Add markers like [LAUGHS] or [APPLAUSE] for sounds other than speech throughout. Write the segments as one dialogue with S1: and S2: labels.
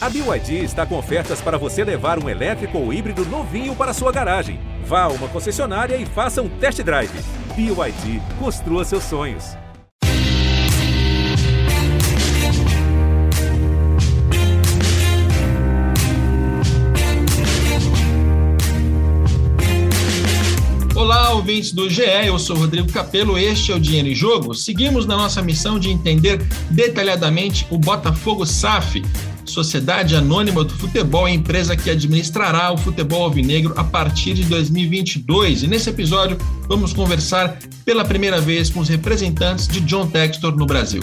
S1: A BYD está com ofertas para você levar um elétrico ou híbrido novinho para sua garagem. Vá a uma concessionária e faça um test drive. BYD, construa seus sonhos.
S2: Olá, ouvintes do GE, eu sou Rodrigo Capello, este é o Dinheiro em Jogo. Seguimos na nossa missão de entender detalhadamente o Botafogo SAF, Sociedade Anônima do Futebol, a empresa que administrará o futebol alvinegro a partir de 2022. E nesse episódio vamos conversar pela primeira vez com os representantes de John Textor no Brasil.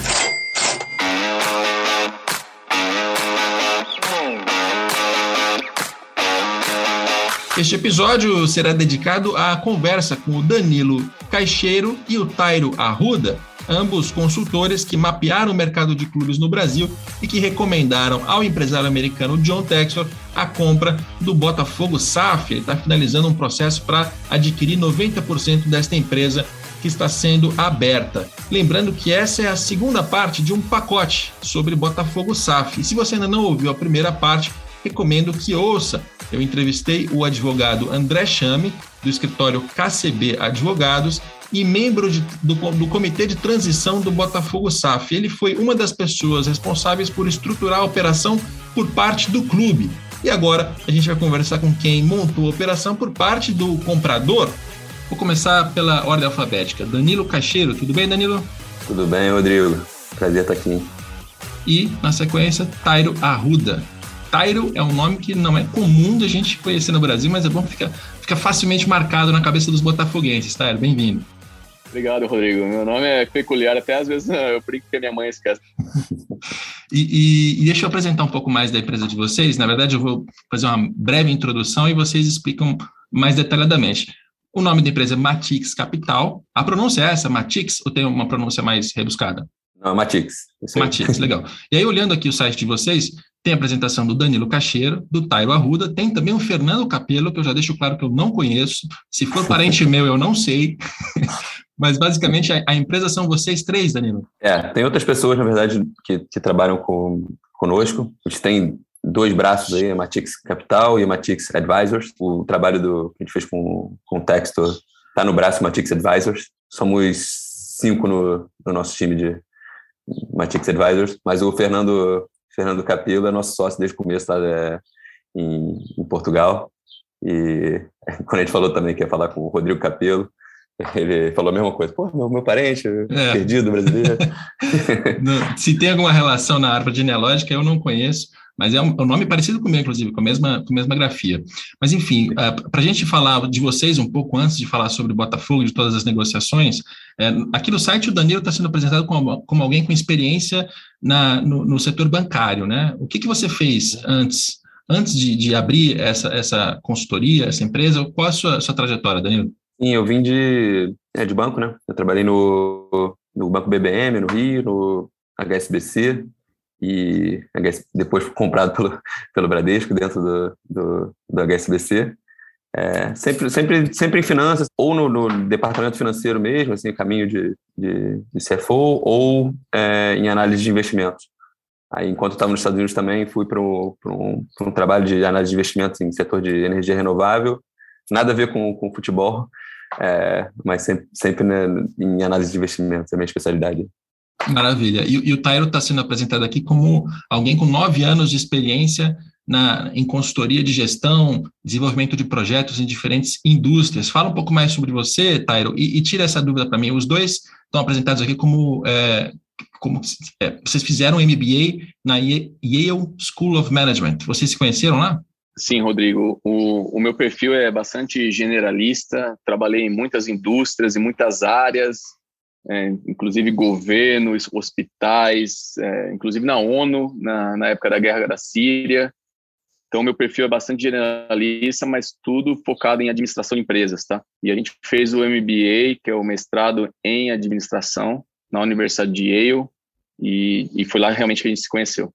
S2: Este episódio será dedicado à conversa com o Danilo Caixeiro e o Tairo Arruda, ambos consultores que mapearam o mercado de clubes no Brasil e que recomendaram ao empresário americano John Textor a compra do Botafogo SAF. Ele está finalizando um processo para adquirir 90% desta empresa que está sendo aberta. Lembrando que essa é a segunda parte de um pacote sobre Botafogo SAF. E se você ainda não ouviu a primeira parte, recomendo que ouça. Eu entrevistei o advogado André Chame, do escritório KCB Advogados, e membro de, do, do Comitê de Transição do Botafogo SAF. Ele foi uma das pessoas responsáveis por estruturar a operação por parte do clube. E agora a gente vai conversar com quem montou a operação por parte do comprador. Vou começar pela ordem alfabética. Danilo Cacheiro, tudo bem, Danilo?
S3: Tudo bem, Rodrigo. Prazer estar aqui.
S2: E, na sequência, Tairo Arruda. Tairo é um nome que não é comum de a gente conhecer no Brasil, mas é bom que fica, fica facilmente marcado na cabeça dos botafoguenses. Tairo, bem-vindo.
S4: Obrigado, Rodrigo. Meu nome é peculiar, até às vezes [LAUGHS] eu brinco que a minha mãe esquece.
S2: e, e, e, deixa eu apresentar um pouco mais da empresa de vocês. Na verdade, eu vou fazer uma breve introdução e vocês explicam mais detalhadamente. O nome da empresa é Matix Capital. A pronúncia é essa, Matix, ou tem uma pronúncia mais rebuscada?
S3: Não, Matix.
S2: Matix, legal. E aí, olhando aqui o site de vocês, tem a apresentação do Danilo Cacheiro, do Tairo Arruda, tem também o Fernando Capello, que eu já deixo claro que eu não conheço. Se for parente [LAUGHS] meu, eu não sei. Mas basicamente a, a, empresa são vocês três, Danilo.
S3: É, tem outras pessoas, na verdade, que, que trabalham com, conosco. A gente tem dois braços aí, a Matix Capital e a Matix Advisors. O trabalho do, que a gente fez com, com o Textor está no braço Matix Advisors. Somos cinco no, no nosso time de Matix Advisors, mas o Fernando, Fernando Capello é nosso sócio desde o começo, tá, é, em, em Portugal. E [LAUGHS] quando a gente falou também que ia falar com o Rodrigo Capello, [LAUGHS] ele falou a mesma coisa. Pô, meu, meu parente, é. perdido, brasileiro. [LAUGHS]
S2: Se tem alguma relação na árvore genealógica, eu não conheço, mas é um, um nome parecido com o meu, inclusive, com a mesma, com a mesma grafia. Mas, enfim, uh, ah, para a gente falar de vocês um pouco antes de falar sobre o Botafogo, de todas as negociações, é, aqui no site o Danilo está sendo apresentado como, como alguém com experiência na, no, no setor bancário, né? O que, que você fez antes, antes de, de abrir essa, essa consultoria, essa empresa? Qual a sua, sua trajetória, Danilo?
S3: Sim, eu vim de, é, de banco, né? Eu trabalhei no, no Banco BBM, no Rio, no HSBC, e depois fui comprado pelo, [LAUGHS] pelo Bradesco dentro do, do, do HSBC. É, sempre, sempre, sempre em finanças, ou no, no, departamento financeiro mesmo, assim, caminho de, de, de CFO, ou é, em análise de investimentos. Aí, enquanto estava nos Estados Unidos também, fui para um, um, um trabalho de análise de investimentos em setor de energia renovável, nada a ver com, com futebol, é, mas sempre, sempre né, em análise de investimentos, é a minha especialidade.
S2: Maravilha. E, e o Tairo está sendo apresentado aqui como alguém com nove anos de experiência na, em consultoria de gestão, desenvolvimento de projetos em diferentes indústrias. Fala um pouco mais sobre você, Tairo, e, e tira essa dúvida para mim. Os dois estão apresentados aqui como, é, como é, vocês fizeram MBA na Yale School of Management. Vocês se conheceram lá?
S4: Sim, Rodrigo. O, o meu perfil é bastante generalista. Trabalhei em muitas indústrias, em muitas áreas, é, inclusive governos, hospitais, é, inclusive na ONU, na, na época da guerra da Síria. Então, meu perfil é bastante generalista, mas tudo focado em administração de empresas, tá? E a gente fez o MBA, que é o mestrado em administração, na Universidade de Yale, e, e foi lá realmente que a gente se conheceu.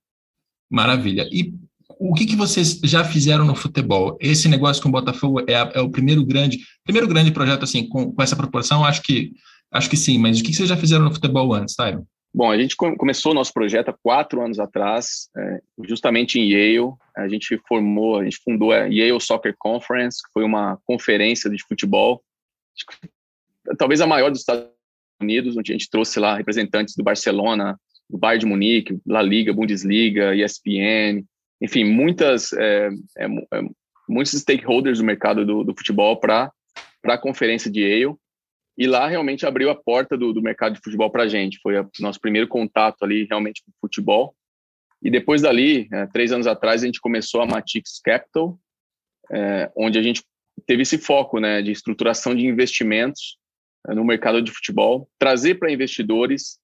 S2: Maravilha. E o que, que vocês já fizeram no futebol? Esse negócio com o Botafogo é, é o primeiro grande, primeiro grande projeto assim com, com, essa proporção? Acho que acho que sim, mas o que, que vocês já fizeram no futebol antes, Tyron?
S4: Bom, a gente começou o nosso projeto há quatro anos atrás, é, justamente em Yale. A gente formou, a gente fundou a Yale Soccer Conference, que foi uma conferência de futebol, talvez a maior dos Estados Unidos, onde a gente trouxe lá representantes do Barcelona, do Bayern de Munique, La Liga, Bundesliga, ESPN, enfim, muitas, é, é, é, muitos stakeholders do mercado do, do futebol para a conferência de Yale. E lá realmente abriu a porta do, do mercado de futebol para a gente. Foi o nosso primeiro contato ali realmente com futebol. E depois dali, é, três anos atrás, a gente começou a Matix Capital, é, onde a gente teve esse foco né, de estruturação de investimentos é, no mercado de futebol, trazer para investidores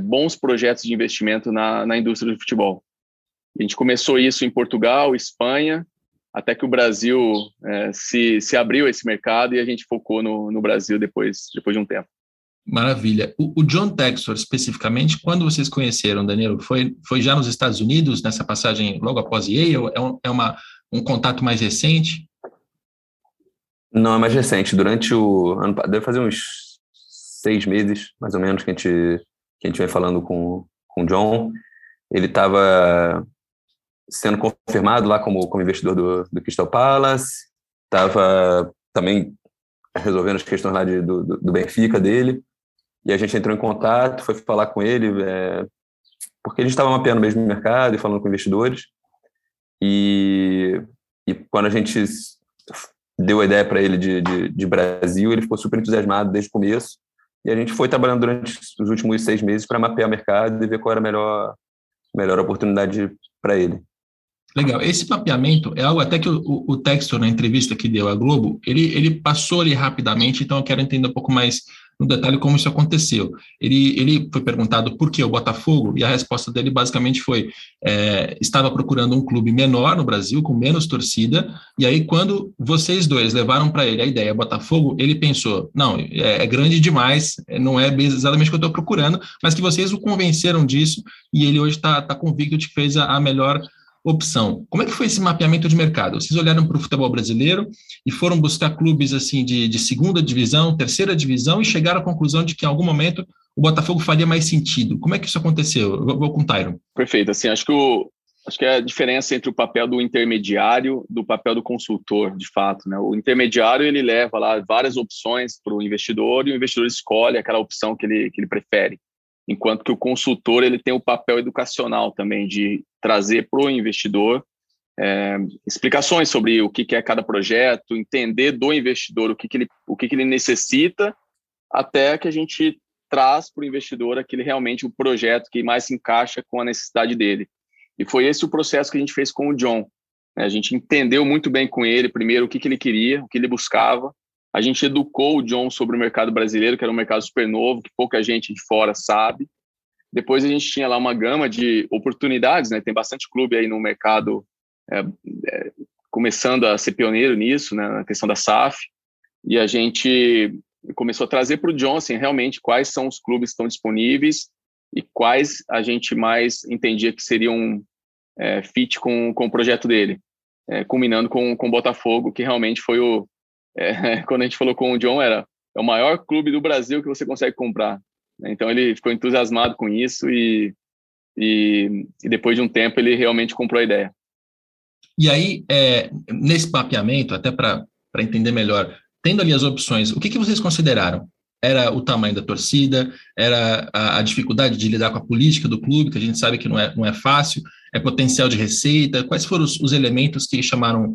S4: bons projetos de investimento na, na indústria do futebol. A gente começou isso em Portugal, Espanha, até que o Brasil é, se, se abriu a esse mercado e a gente focou no, no Brasil depois, depois de um tempo.
S2: Maravilha. O, o, John Textor, especificamente, quando vocês conheceram, Danilo, foi, foi já nos Estados Unidos, nessa passagem logo após Yale? É, um, é uma, um contato mais recente?
S3: Não, é mais recente. Durante o ano, deve fazer uns seis meses, mais ou menos, que a gente, que a gente vem falando com, com o John. Ele estava sendo confirmado lá como, como investidor do, do Crystal Palace, estava também resolvendo as questões lá de, do, do Benfica dele, e a gente entrou em contato, foi falar com ele, é, porque a gente estava mapeando mesmo o mercado e falando com investidores, e, e quando a gente deu a ideia para ele de, de, de, Brasil, ele ficou super entusiasmado desde o começo, e a gente foi trabalhando durante os últimos seis meses para mapear o mercado e ver qual era a melhor, melhor oportunidade para ele.
S2: Legal. Esse mapeamento é algo até que o, o, Textor, na entrevista que deu à Globo, ele, ele passou ali rapidamente, então eu quero entender um pouco mais no detalhe como isso aconteceu. Ele, ele foi perguntado por que o Botafogo, e a resposta dele basicamente foi: é, estava procurando um clube menor no Brasil, com menos torcida, e aí quando vocês dois levaram para ele a ideia Botafogo, ele pensou: não, é, é grande demais, não é exatamente o que eu estou procurando, mas que vocês o convenceram disso, e ele hoje está tá convicto de que fez a, a melhor opção. Como é que foi esse mapeamento de mercado? Vocês olharam para o futebol brasileiro e foram buscar clubes assim de, de segunda divisão, terceira divisão e chegaram à conclusão de que em algum momento o Botafogo faria mais sentido. Como é que isso aconteceu? Eu vou com o Tyron.
S4: Perfeito. Assim, acho que o, acho que é a diferença entre o papel do intermediário do papel do consultor, de fato, né? O intermediário ele leva lá várias opções para o investidor e o investidor escolhe aquela opção que ele que ele prefere enquanto que o consultor ele tem o papel educacional também de trazer para o investidor é, explicações sobre o que, que, é cada projeto, entender do investidor o que, que ele, o que, que ele necessita, até que a gente traz para o investidor aquele realmente o projeto que mais se encaixa com a necessidade dele. E foi esse o processo que a gente fez com o John. Né? A gente entendeu muito bem com ele, primeiro, o que, que ele queria, o que ele buscava, a gente educou o John sobre o mercado brasileiro, que era um mercado super novo, que pouca gente de fora sabe. Depois a gente tinha lá uma gama de oportunidades, né? Tem bastante clube aí no mercado é, é, começando a ser pioneiro nisso, né? Na questão da SAF. E a gente começou a trazer para o John, assim, realmente, quais são os clubes que estão disponíveis e quais a gente mais entendia que seriam é, fit com, com o projeto dele, é, culminando com o Botafogo, que realmente foi o, é, [LAUGHS] quando a gente falou com o John, era é o maior clube do Brasil que você consegue comprar. Então ele ficou entusiasmado com isso e, e, e depois de um tempo ele realmente comprou a ideia.
S2: E aí, é, nesse mapeamento, até para entender melhor, tendo ali as opções, o que, que vocês consideraram? Era o tamanho da torcida, era a, a, dificuldade de lidar com a política do clube, que a gente sabe que não é, não é fácil, é potencial de receita? Quais foram os, os elementos que chamaram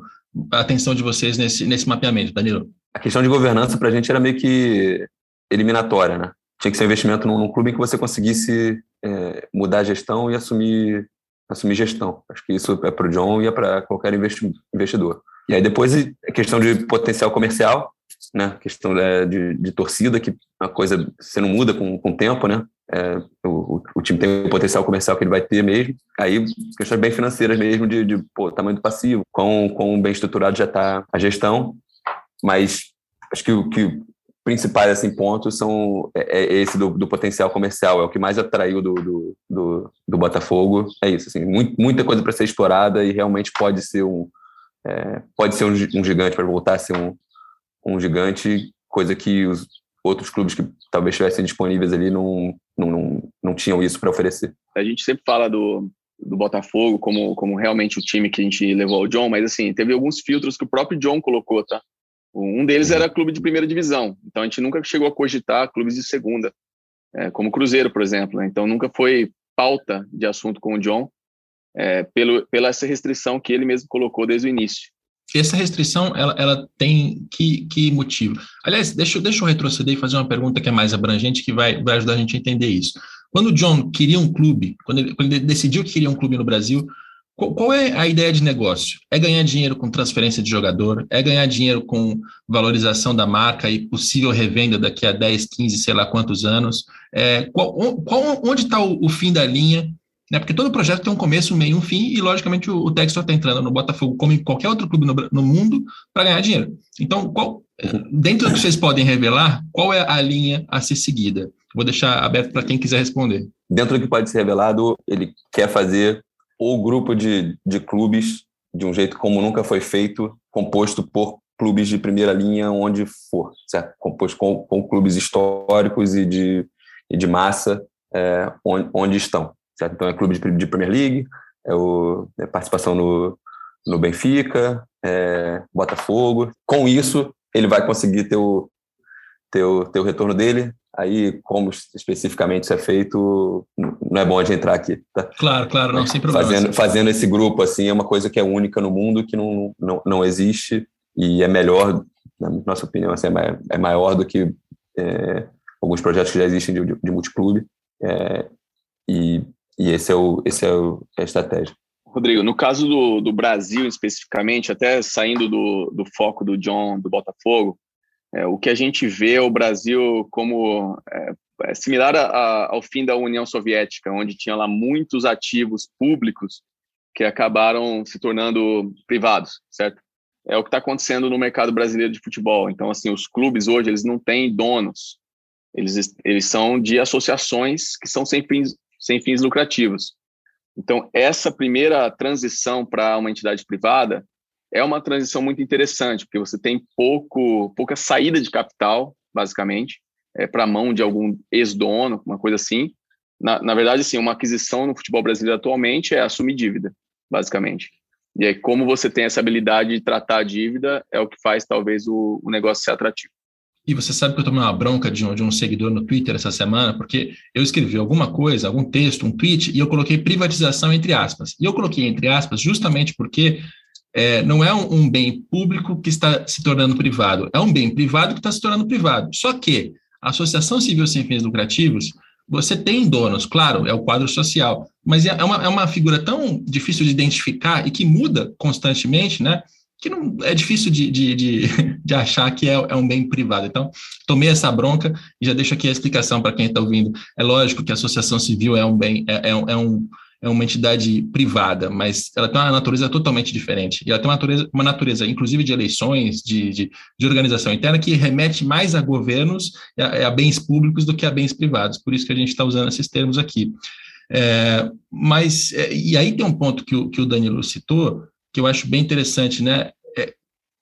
S2: a atenção de vocês nesse, nesse mapeamento, Danilo?
S3: A questão de governança para a gente era meio que eliminatória, né? Tinha que ser um investimento num, num clube em que você conseguisse é, mudar a gestão e assumir, assumir gestão. Acho que isso é para o John e é para qualquer investidor. E aí depois a questão de potencial comercial, né? questão de, de, de torcida, que a coisa você não muda com, com o tempo, né? É, o, o, time tem o potencial comercial que ele vai ter mesmo. Aí, questões bem financeiras mesmo, de, de pô, tamanho do passivo, quão, quão bem estruturado já está a gestão. Mas acho que o que principais assim, pontos são é, é esse do, do, potencial comercial, é o que mais atraiu do, do, do, do Botafogo. É isso, assim, muito, muita coisa para ser explorada e realmente pode ser um, é, pode ser um, um gigante, para voltar a ser um, um gigante, coisa que os, outros clubes que talvez estivessem disponíveis ali não, não, não, não tinham isso para oferecer.
S4: A gente sempre fala do, do Botafogo como, como realmente o time que a gente levou ao John, mas assim, teve alguns filtros que o próprio John colocou, tá? Um deles era clube de primeira divisão, então a gente nunca chegou a cogitar clubes de segunda, é, como Cruzeiro, por exemplo. Né? Então nunca foi pauta de assunto com o John, é, pelo, pela essa restrição que ele mesmo colocou desde o início.
S2: Essa restrição, ela, ela tem que, que motivo? Aliás, deixa, deixa eu retroceder e fazer uma pergunta que é mais abrangente, que vai, vai ajudar a gente a entender isso. Quando o John queria um clube, quando ele, quando ele decidiu que queria um clube no Brasil, qual, qual, é a ideia de negócio? É ganhar dinheiro com transferência de jogador? É ganhar dinheiro com valorização da marca e possível revenda daqui a 10, 15, sei lá quantos anos? É, qual, qual, onde está o, o, fim da linha? Né? Porque todo projeto tem um começo, um meio um fim, e logicamente o, o Textor está entrando no Botafogo, como em qualquer outro clube no, no mundo, para ganhar dinheiro. Então, qual, dentro do que vocês podem revelar, qual é a linha a ser seguida? Vou deixar aberto para quem quiser responder.
S3: Dentro do que pode ser revelado, ele quer fazer ou grupo de, de clubes de um jeito como nunca foi feito, composto por clubes de primeira linha onde for, certo? Composto com, com clubes históricos e de, e de massa é, onde, onde, estão, certo? Então é clube de, de Premier League, é, o, é participação no, no Benfica, é, Botafogo. Com isso, ele vai conseguir ter o, ter o, ter o retorno dele Aí, como especificamente isso é feito, não é bom de entrar aqui. Tá?
S2: Claro, claro, não, sem problema.
S3: Fazendo, fazendo esse grupo, assim, é uma coisa que é única no mundo, que não, não, não existe e é melhor, na nossa opinião, assim, é maior do que é, alguns projetos que já existem de, de, de multiclube. É, e, e esse é, o, esse é, o, é a estratégia.
S4: Rodrigo, no caso do, do Brasil especificamente, até saindo do, do foco do John do Botafogo, é, o que a gente vê o Brasil como é, é similar a, a, ao fim da União Soviética, onde tinha lá muitos ativos públicos que acabaram se tornando privados, certo? É o que está acontecendo no mercado brasileiro de futebol. Então, assim, os clubes hoje eles não têm donos, eles, eles são de associações que são sem fins, sem fins lucrativos. Então, essa primeira transição para uma entidade privada é uma transição muito interessante, porque você tem pouco, pouca saída de capital, basicamente, é, para a mão de algum ex-dono, uma coisa assim. Na, na verdade, assim, uma aquisição no futebol brasileiro atualmente é assumir dívida, basicamente. E aí, como você tem essa habilidade de tratar a dívida, é o que faz talvez o, o negócio ser atrativo.
S2: E você sabe que eu tomei uma bronca de um, de um seguidor no Twitter essa semana, porque eu escrevi alguma coisa, algum texto, um tweet, e eu coloquei privatização entre aspas. E eu coloquei entre aspas justamente porque é, não é um, um, bem público que está se tornando privado, é um bem privado que está se tornando privado. Só que a associação civil sem fins lucrativos, você tem donos, claro, é o quadro social, mas é, é uma, é uma figura tão difícil de identificar e que muda constantemente, né? Que não é difícil de, de, de, [LAUGHS] de achar que é, é, um bem privado. Então, tomei essa bronca e já deixo aqui a explicação para quem está ouvindo. É lógico que a associação civil é um bem, é, é, é um é uma entidade privada, mas ela tem uma natureza totalmente diferente. E ela tem uma natureza, uma natureza inclusive, de eleições, de, de, de organização interna, que remete mais a governos, a, a, bens públicos do que a bens privados. Por isso que a gente está usando esses termos aqui. É, mas, é, e aí tem um ponto que o, que o Danilo citou, que eu acho bem interessante, né?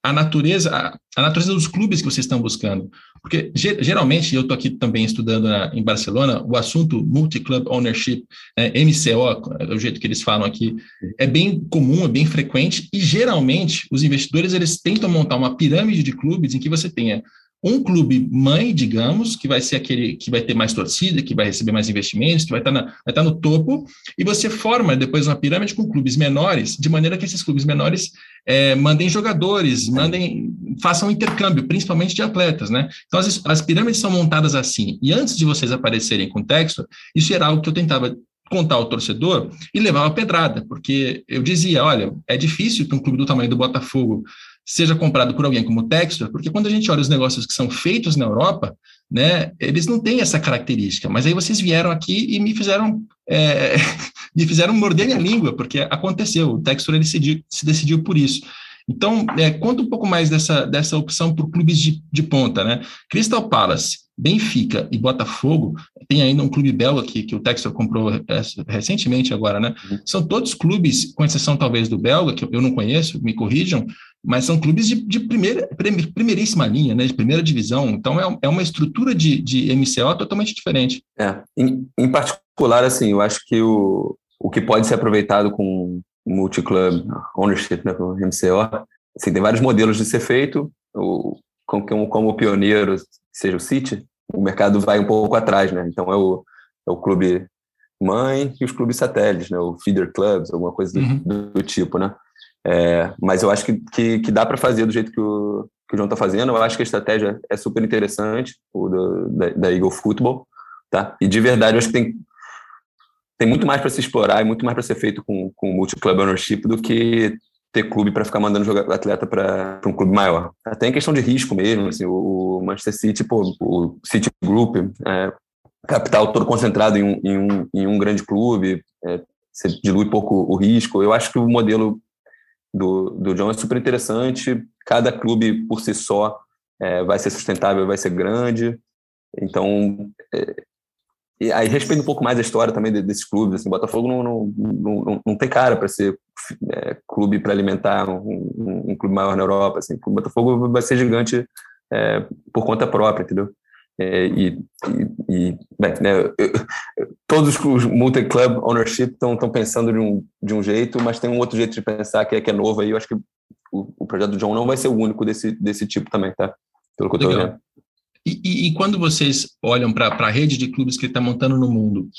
S2: a natureza, a, a, natureza dos clubes que vocês estão buscando. Porque geralmente, eu estou aqui também estudando na, em Barcelona, o assunto multi-club ownership, né, MCO, é o jeito que eles falam aqui, é bem comum, é bem frequente, e geralmente os investidores eles tentam montar uma pirâmide de clubes em que você tenha um clube mãe, digamos, que vai ser aquele que vai ter mais torcida, que vai receber mais investimentos, que vai estar, na, vai estar no topo, e você forma depois uma pirâmide com clubes menores, de maneira que esses clubes menores é, mandem jogadores, mandem, façam intercâmbio, principalmente de atletas, né? Então as, as pirâmides são montadas assim. E antes de vocês aparecerem com texto, isso era algo que eu tentava contar ao torcedor e levava pedrada, porque eu dizia, olha, é difícil que um clube do tamanho do Botafogo seja comprado por alguém como Textor, porque quando a gente olha os negócios que são feitos na Europa, né, eles não têm essa característica. Mas aí vocês vieram aqui e me fizeram é, [LAUGHS] me fizeram morder minha língua, porque aconteceu. O Textor ele se, se decidiu por isso. Então, é, conta um pouco mais dessa, dessa opção por clubes de, de ponta, né? Crystal Palace, Benfica e Botafogo, tem ainda um clube belga que, que o Textor comprou recentemente agora, né? Uhum. São todos clubes, com exceção talvez do belga, que eu não conheço, me corrijam, mas são clubes de, de primeira, primeiríssima linha, né, de primeira divisão. Então, é, é uma estrutura de, de MCO totalmente diferente.
S3: É, em, em particular, assim, eu acho que o, o que pode ser aproveitado com multi-club ownership, né, com MCO, assim, tem vários modelos de ser feito. O, como, como o pioneiro, seja o City, o mercado vai um pouco atrás, né? Então é o, é o clube mãe e os clubes satélites, né? O feeder clubs, alguma coisa do, uhum. do tipo, né? É, mas eu acho que, que, que dá para fazer do jeito que o, que o João está fazendo. Eu acho que a estratégia é super interessante, o do, da, da Eagle Football, tá? E de verdade, eu acho que tem, tem muito mais para se explorar e muito mais para ser feito com, com multi-club ownership do que ter clube para ficar mandando jogar atleta para um clube maior. Até em questão de risco mesmo, assim, o, Manchester City, pô, o City Group, é, capital todo concentrado em um, em um, em um grande clube, é, você dilui pouco o risco. Eu acho que o modelo do, do John é super interessante. Cada clube por si só é, vai ser sustentável, vai ser grande. Então, é, aí respeito um pouco mais a história também desses clubes. Assim, Botafogo não, não, não, não tem cara para ser é, clube para alimentar um, um, um, clube maior na Europa. Assim. O Botafogo vai ser gigante é, por conta própria, entendeu? É, e, e, e, bem, né, eu, todos os multi-club ownership estão pensando de um, de um jeito, mas tem um outro jeito de pensar que é, que é novo aí. Eu acho que o, o projeto do John não vai ser o único desse, desse tipo também, tá? Pelo que eu estou vendo.
S2: E, e, e quando vocês olham para a rede de clubes que está montando no mundo,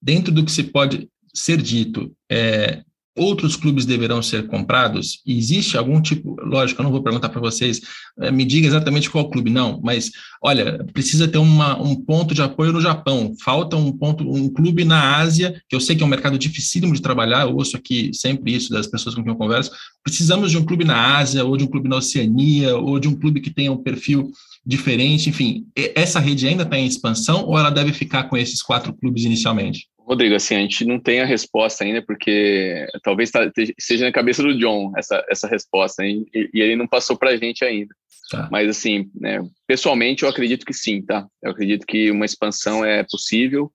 S2: dentro do que se pode ser dito, é, outros clubes deverão ser comprados? Existe algum tipo, lógico, eu não vou perguntar para vocês, é, me diga exatamente qual clube, não, mas olha, precisa ter uma, um ponto de apoio no Japão, falta um ponto, um clube na Ásia, que eu sei que é um mercado dificílimo de trabalhar, eu ouço aqui sempre isso das pessoas com quem eu converso, precisamos de um clube na Ásia, ou de um clube na Oceania, ou de um clube que tenha um perfil diferente, enfim, essa rede ainda está em expansão ou ela deve ficar com esses quatro clubes inicialmente?
S4: Rodrigo, assim, a gente não tem a resposta ainda, porque talvez tá, seja na cabeça do John essa, essa resposta, e, e ele não passou para a gente ainda. Tá. Mas, assim, né, pessoalmente, eu acredito que sim, tá? Eu acredito que uma expansão é possível,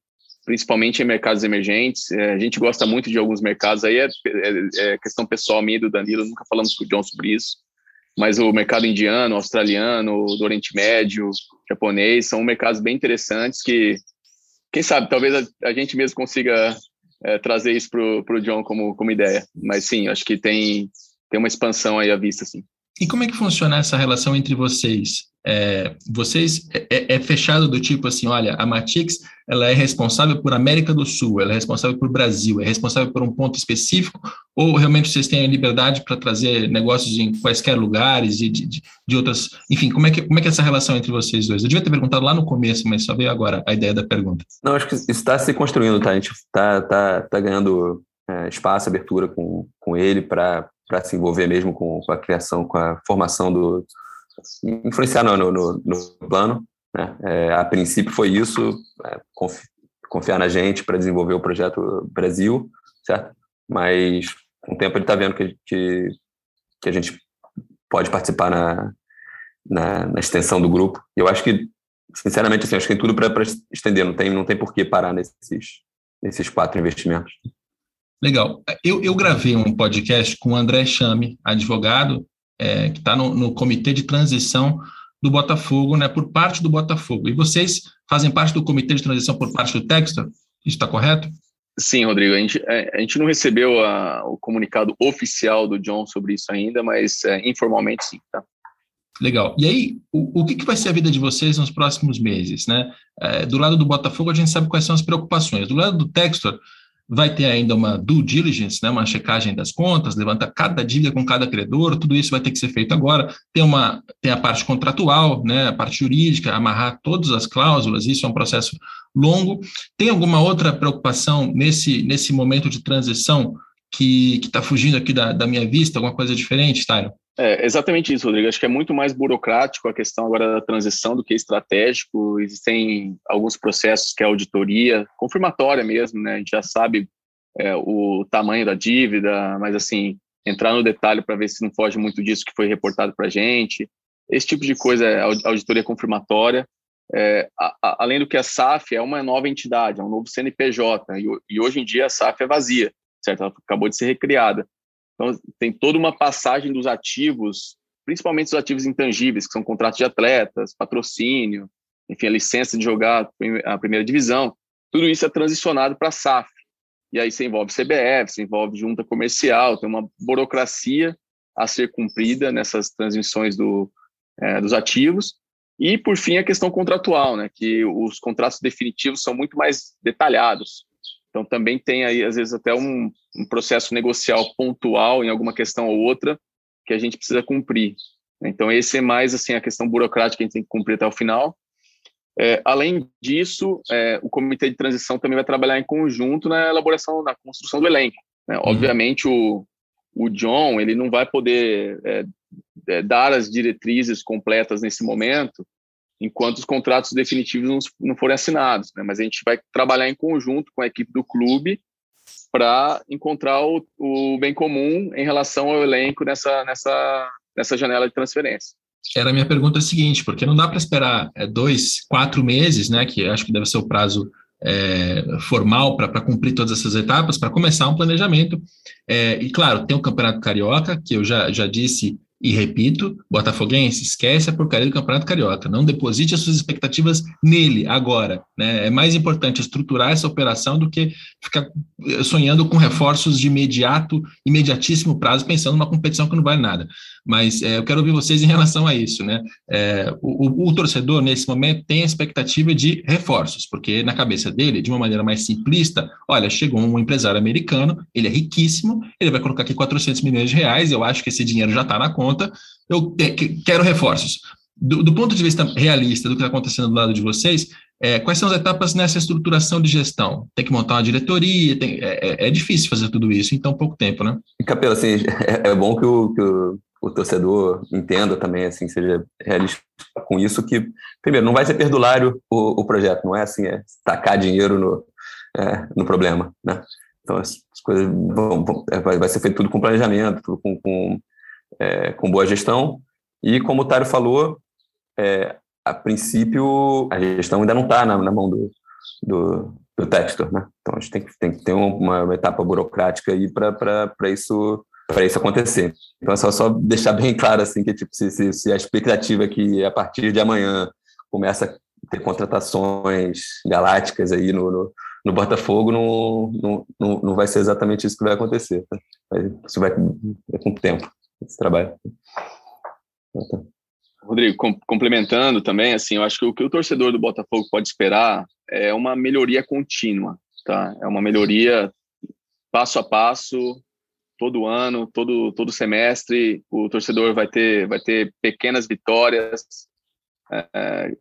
S4: principalmente em mercados emergentes. É, a gente gosta muito de alguns mercados, aí é, é, é questão pessoal minha do Danilo, nunca falamos com o John sobre isso mas o mercado indiano, australiano, do Oriente Médio, japonês, são mercados bem interessantes que, quem sabe, talvez a, a gente mesmo consiga é, trazer isso para o John como, como ideia. Mas sim, acho que tem, tem uma expansão aí à vista, sim.
S2: E como é que funciona essa relação entre vocês? É, vocês é, é, é, fechado do tipo assim, olha, a Matix ela é responsável por América do Sul, ela é responsável por Brasil, é responsável por um ponto específico, ou realmente vocês têm a liberdade para trazer negócios em quaisquer lugares e de, de, de, outras, enfim, como é, que, como é que é essa relação entre vocês dois? Eu devia ter perguntado lá no começo, mas só veio agora a ideia da pergunta.
S3: Não, acho que isso está se construindo, tá? A gente está tá, tá ganhando é, espaço, abertura com, com ele para se envolver mesmo com, com a criação, com a formação do influenciar no, no, no plano. Né? É, a princípio foi isso, é, confiar na gente para desenvolver o projeto Brasil, certo? Mas com o tempo ele está vendo que, que, que, a gente pode participar na, na, na, extensão do grupo. Eu acho que, sinceramente, assim, acho que tem tudo para estender, não tem, não tem por que parar nesses, nesses quatro investimentos.
S2: Legal. Eu, eu gravei um podcast com o André Chame, advogado, é, que está no, no, comitê de transição do Botafogo, né, por parte do Botafogo. E vocês fazem parte do comitê de transição por parte do Textor? Isso está correto?
S4: Sim, Rodrigo. A gente, é, a gente não recebeu a, o comunicado oficial do John sobre isso ainda, mas é, informalmente sim, tá?
S2: Legal. E aí, o, o que, que, vai ser a vida de vocês nos próximos meses, né? É, do lado do Botafogo, a gente sabe quais são as preocupações. Do lado do Textor, vai ter ainda uma due diligence, né, uma checagem das contas, levanta cada dívida com cada credor, tudo isso vai ter que ser feito agora. Tem, uma, tem a parte contratual, né, a parte jurídica, amarrar todas as cláusulas, isso é um processo longo. Tem alguma outra preocupação nesse, nesse momento de transição que está fugindo aqui da, da minha vista, alguma coisa diferente, Tyron?
S4: É exatamente isso, Rodrigo. Acho que é muito mais burocrático a questão agora da transição do que estratégico. Existem alguns processos que é auditoria, confirmatória mesmo, né? A gente já sabe é, o tamanho da dívida, mas assim, entrar no detalhe para ver se não foge muito disso que foi reportado para a gente. Esse tipo de coisa é auditoria confirmatória. É, a, a, além do que a SAF é uma nova entidade, é um novo CNPJ, e, e hoje em dia a SAF é vazia, certo? Ela acabou de ser recriada. Então, tem toda uma passagem dos ativos, principalmente os ativos intangíveis, que são contratos de atletas, patrocínio, enfim, a licença de jogar a primeira divisão. Tudo isso é transicionado para a SAF. E aí você envolve CBF, você envolve junta comercial, tem uma burocracia a ser cumprida nessas transmissões do, é, dos ativos. E, por fim, a questão contratual, né, que os contratos definitivos são muito mais detalhados. Então, também tem aí, às vezes, até um, um processo negocial pontual em alguma questão ou outra que a gente precisa cumprir. Então, esse é mais assim a questão burocrática que a gente tem que cumprir até o final. É, além disso, é, o comitê de transição também vai trabalhar em conjunto na elaboração, na construção do elenco. Né? Uhum. Obviamente, o, o John ele não vai poder é, é, dar as diretrizes completas nesse momento, enquanto os contratos definitivos não, não forem assinados. Né? Mas a gente vai trabalhar em conjunto com a equipe do clube para encontrar o, o, bem comum em relação ao elenco nessa, nessa, nessa janela de transferência.
S2: Era a minha pergunta seguinte, porque não dá para esperar é, dois, quatro meses, né, que acho que deve ser o prazo é, formal para cumprir todas essas etapas, para começar um planejamento. É, e, claro, tem o Campeonato Carioca, que eu já, já disse e repito, Botafoguense, esquece a porcaria do Campeonato Carioca. Não deposite as suas expectativas nele agora. Né? É mais importante estruturar essa operação do que ficar eh, sonhando com reforços de imediato, imediatíssimo prazo, pensando numa competição que não vale nada. Mas é, eu quero ouvir vocês em relação a isso. Né? É, o, o, o, torcedor, nesse momento, tem a expectativa de reforços, porque na cabeça dele, de uma maneira mais simplista, olha, chegou um empresário americano, ele é riquíssimo, ele vai colocar aqui 400 milhões de reais, eu acho que esse dinheiro já está na conta eu quero reforços. Do, do ponto de vista realista do que está acontecendo do lado de vocês, é, quais são as etapas nessa estruturação de gestão? Tem que montar uma diretoria, tem, é, é, é difícil fazer tudo isso em tão pouco tempo, né?
S3: Capela, assim, [LAUGHS] é, é, bom que o, que o, o, torcedor entenda também, assim, seja realista com isso, que, primeiro, não vai ser perdulário o, o projeto, não é assim, é tacar dinheiro no, é, no problema, né? Então, as, as coisas vão, vão, é, vai, ser feito tudo com planejamento, tudo com, com é, com boa gestão. E como o Tário falou, é, a princípio a gestão ainda não está na, na, mão do, do, do Textor, né? Então a gente tem que, tem que ter uma, uma etapa burocrática aí para isso para isso acontecer. Então é só, só deixar bem claro assim que tipo se, se, se a expectativa é que a partir de amanhã começa a ter contratações galácticas aí no, no, no Botafogo, não, não, não vai ser exatamente isso que vai acontecer. Tá? Isso vai é com o tempo esse trabalho.
S4: Rodrigo, com, complementando também, assim, eu acho que o que o torcedor do Botafogo pode esperar é uma melhoria contínua, tá? É uma melhoria passo a passo, todo ano, todo todo semestre, o torcedor vai ter vai ter pequenas vitórias é,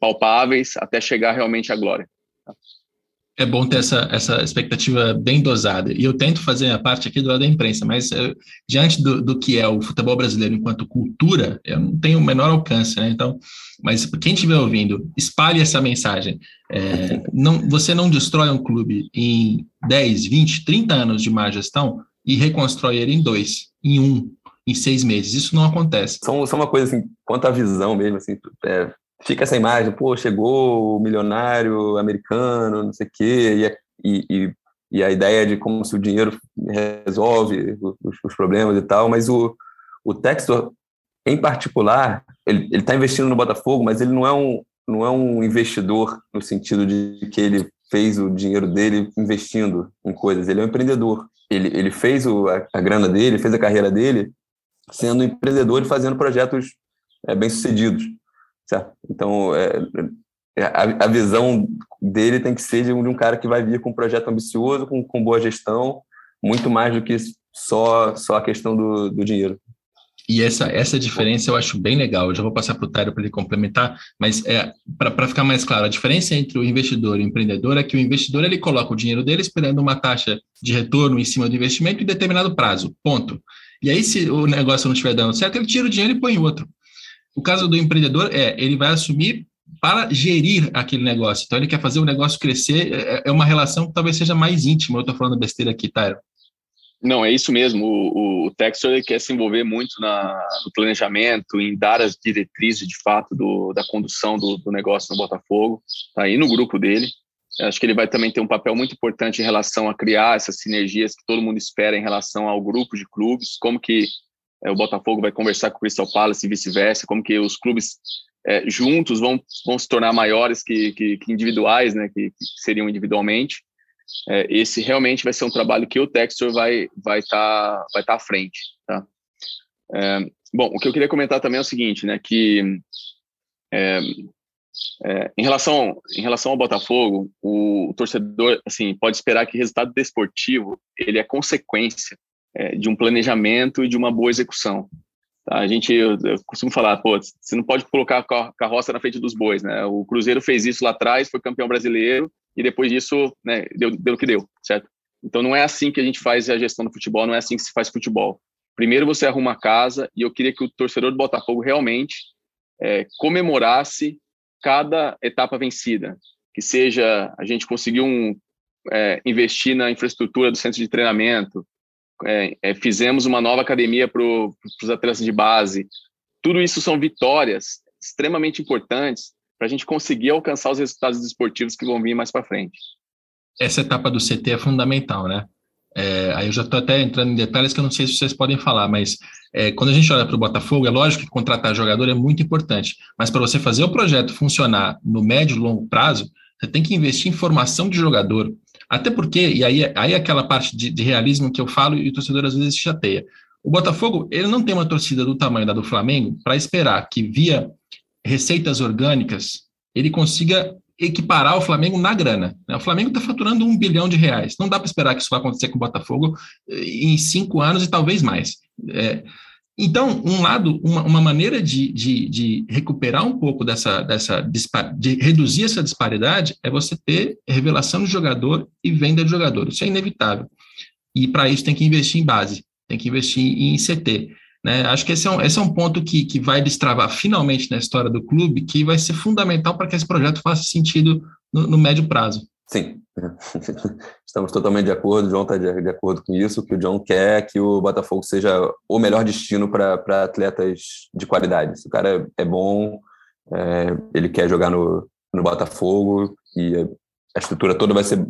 S4: palpáveis até chegar realmente à glória.
S2: É bom ter essa, essa expectativa bem dosada. E eu tento fazer a parte aqui do lado da imprensa, mas uh, diante do, do que é o futebol brasileiro enquanto cultura, eu não tenho o menor alcance, né? Então, mas quem estiver ouvindo, espalhe essa mensagem. É, não, você não destrói um clube em 10, 20, 30 anos de má gestão e reconstrói ele em dois, em um, em seis meses. Isso não acontece.
S3: São, uma coisa assim, quanto à visão mesmo, assim, é, fica essa imagem, pô, chegou o milionário americano, não sei o quê, e, e, e, a ideia de como se o dinheiro resolve os, os problemas e tal, mas o, o Textor, em particular, ele está investindo no Botafogo, mas ele não é, um, não é um investidor no sentido de que ele fez o dinheiro dele investindo em coisas, ele é um empreendedor. Ele, ele fez o, a, a grana dele, fez a carreira dele sendo empreendedor e fazendo projetos é, bem-sucedidos. Então, é, é, a, a, visão dele tem que ser de um, de um, cara que vai vir com um projeto ambicioso, com, com boa gestão, muito mais do que só, só a questão do, do dinheiro.
S2: E essa, essa diferença eu acho bem legal. Eu já vou passar para o Tário para ele complementar, mas é, para ficar mais claro, a diferença entre o investidor e o empreendedor é que o investidor ele coloca o dinheiro dele esperando uma taxa de retorno em cima do investimento em determinado prazo, ponto. E aí, se o negócio não estiver dando certo, ele tira o dinheiro e põe outro. O caso do empreendedor é, ele vai assumir para gerir aquele negócio. Então, ele quer fazer o negócio crescer, é, é uma relação que talvez seja mais íntima. Eu estou falando besteira aqui, Tyro.
S4: Não, é isso mesmo. O, o quer se envolver muito na, no planejamento, em dar as diretrizes, de fato, do, da condução do, do negócio no Botafogo. Está aí no grupo dele. Acho que ele vai também ter um papel muito importante em relação a criar essas sinergias que todo mundo espera em relação ao grupo de clubes, como que é, o Botafogo vai conversar com o Crystal Palace e vice-versa, como que os clubes é, juntos vão, vão se tornar maiores que, que, que individuais, né, que, que, seriam individualmente. É, esse realmente vai ser um trabalho que o Textor vai vai estar tá, vai tá à frente, tá? É, bom, o que eu queria comentar também é o seguinte, né, que é, é, em relação em relação ao Botafogo, o, torcedor assim pode esperar que o resultado desportivo ele é consequência é, de um planejamento e de uma boa execução. Tá? A gente eu, eu, costumo falar, pô, você não pode colocar a carroça na frente dos bois, né? O Cruzeiro fez isso lá atrás, foi campeão brasileiro e depois disso, né, deu, deu o que deu, certo? Então não é assim que a gente faz a gestão do futebol, não é assim que se faz futebol. Primeiro você arruma a casa e eu queria que o torcedor do Botafogo realmente é, comemorasse cada etapa vencida, que seja a gente conseguiu um, é, investir na infraestrutura do centro de treinamento, é, é fizemos uma nova academia para os atletas de base. Tudo isso são vitórias extremamente importantes para a gente conseguir alcançar os resultados esportivos que vão vir mais para frente.
S2: Essa etapa do CT é fundamental, né? É, aí eu já estou até entrando em detalhes que eu não sei se vocês podem falar, mas é, quando a gente olha para o Botafogo, é lógico que contratar jogador é muito importante, mas para você fazer o projeto funcionar no médio e longo prazo, você tem que investir em formação de jogador. Até porque, e aí, aí é aquela parte de, de realismo que eu falo e o torcedor às vezes chateia. O Botafogo, ele não tem uma torcida do tamanho da do Flamengo para esperar que via receitas orgânicas ele consiga equiparar o Flamengo na grana. Né? O Flamengo está faturando um bilhão de reais. Não dá para esperar que isso vai acontecer com o Botafogo eh, em cinco anos e talvez mais. É, então, um lado, uma, uma maneira de, de, de, recuperar um pouco dessa, dessa de reduzir essa disparidade é você ter revelação de jogador e venda de jogador. Isso é inevitável. E para isso tem que investir em base, tem que investir em CT. Né? Acho que esse é um, esse é um ponto que, que vai destravar finalmente na história do clube, que vai ser fundamental para que esse projeto faça sentido no, no médio prazo.
S3: Sim, [LAUGHS] estamos totalmente de acordo. O João está de, de, acordo com isso. que o John quer que o Botafogo seja o melhor destino para atletas de qualidade. Se o cara é bom, é, ele quer jogar no, no Botafogo e a estrutura toda vai ser